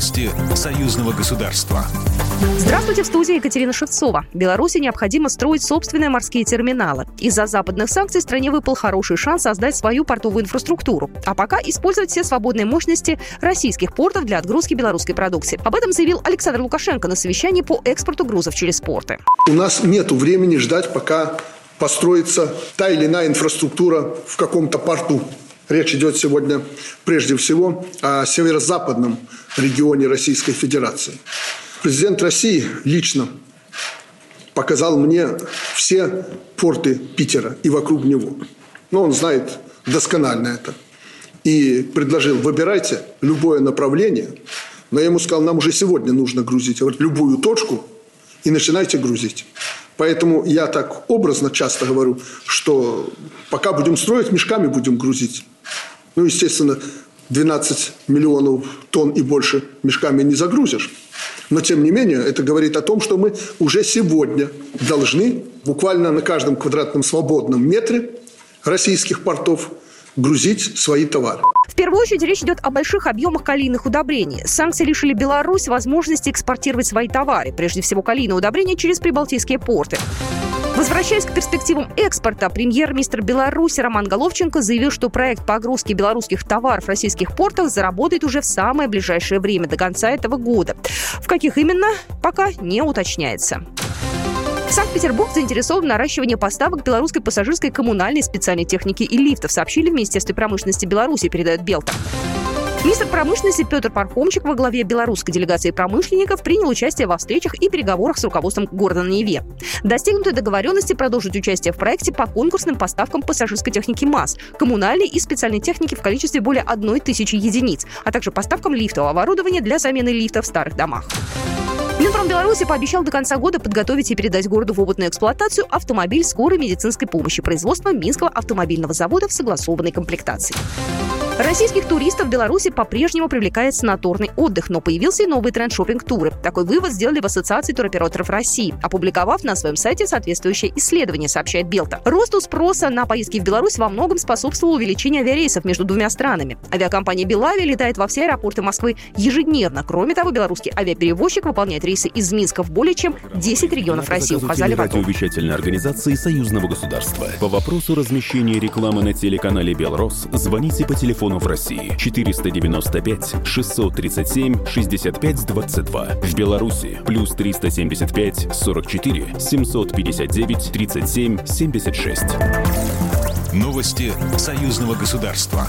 Новости союзного государства. Здравствуйте, в студии Екатерина Шевцова. Беларуси необходимо строить собственные морские терминалы. Из-за западных санкций стране выпал хороший шанс создать свою портовую инфраструктуру, а пока использовать все свободные мощности российских портов для отгрузки белорусской продукции. Об этом заявил Александр Лукашенко на совещании по экспорту грузов через порты. У нас нет времени ждать, пока построится та или иная инфраструктура в каком-то порту. Речь идет сегодня прежде всего о северо-западном регионе Российской Федерации. Президент России лично показал мне все порты Питера и вокруг него. Но он знает досконально это. И предложил, выбирайте любое направление. Но я ему сказал, нам уже сегодня нужно грузить любую точку и начинайте грузить. Поэтому я так образно часто говорю, что пока будем строить, мешками будем грузить. Ну, естественно, 12 миллионов тонн и больше мешками не загрузишь. Но, тем не менее, это говорит о том, что мы уже сегодня должны буквально на каждом квадратном свободном метре российских портов грузить свои товары. В первую очередь речь идет о больших объемах калийных удобрений. Санкции лишили Беларусь возможности экспортировать свои товары, прежде всего калийные удобрения через прибалтийские порты. Возвращаясь к перспективам экспорта, премьер-министр Беларуси Роман Головченко заявил, что проект погрузки белорусских товаров в российских портах заработает уже в самое ближайшее время, до конца этого года. В каких именно, пока не уточняется. Санкт-Петербург заинтересован в наращивании поставок белорусской пассажирской коммунальной специальной техники и лифтов, сообщили в Министерстве промышленности Беларуси, передает Белта. Министр промышленности Петр Пархомчик во главе белорусской делегации промышленников принял участие во встречах и переговорах с руководством города на Неве. Достигнутой договоренности продолжить участие в проекте по конкурсным поставкам пассажирской техники МАЗ, коммунальной и специальной техники в количестве более одной тысячи единиц, а также поставкам лифтового оборудования для замены лифтов в старых домах. Минпром Беларуси пообещал до конца года подготовить и передать городу в опытную эксплуатацию автомобиль скорой медицинской помощи производства Минского автомобильного завода в согласованной комплектации. Российских туристов в Беларуси по-прежнему привлекает санаторный отдых, но появился и новый тренд шопинг-туры. Такой вывод сделали в Ассоциации туроператоров России, опубликовав на своем сайте соответствующее исследование, сообщает Белта. Росту спроса на поездки в Беларусь во многом способствовало увеличение авиарейсов между двумя странами. Авиакомпания «Белави» летает во все аэропорты Москвы ежедневно. Кроме того, белорусский авиаперевозчик выполняет рейсы из Минска в более чем 10 регионов России, указали в радиовещательной организации Союзного государства. По вопросу размещения рекламы на телеканале «Белрос» звоните по телефону телефону в России 495 637 65 22. В Беларуси плюс 375 44 759 37 76. Новости союзного государства.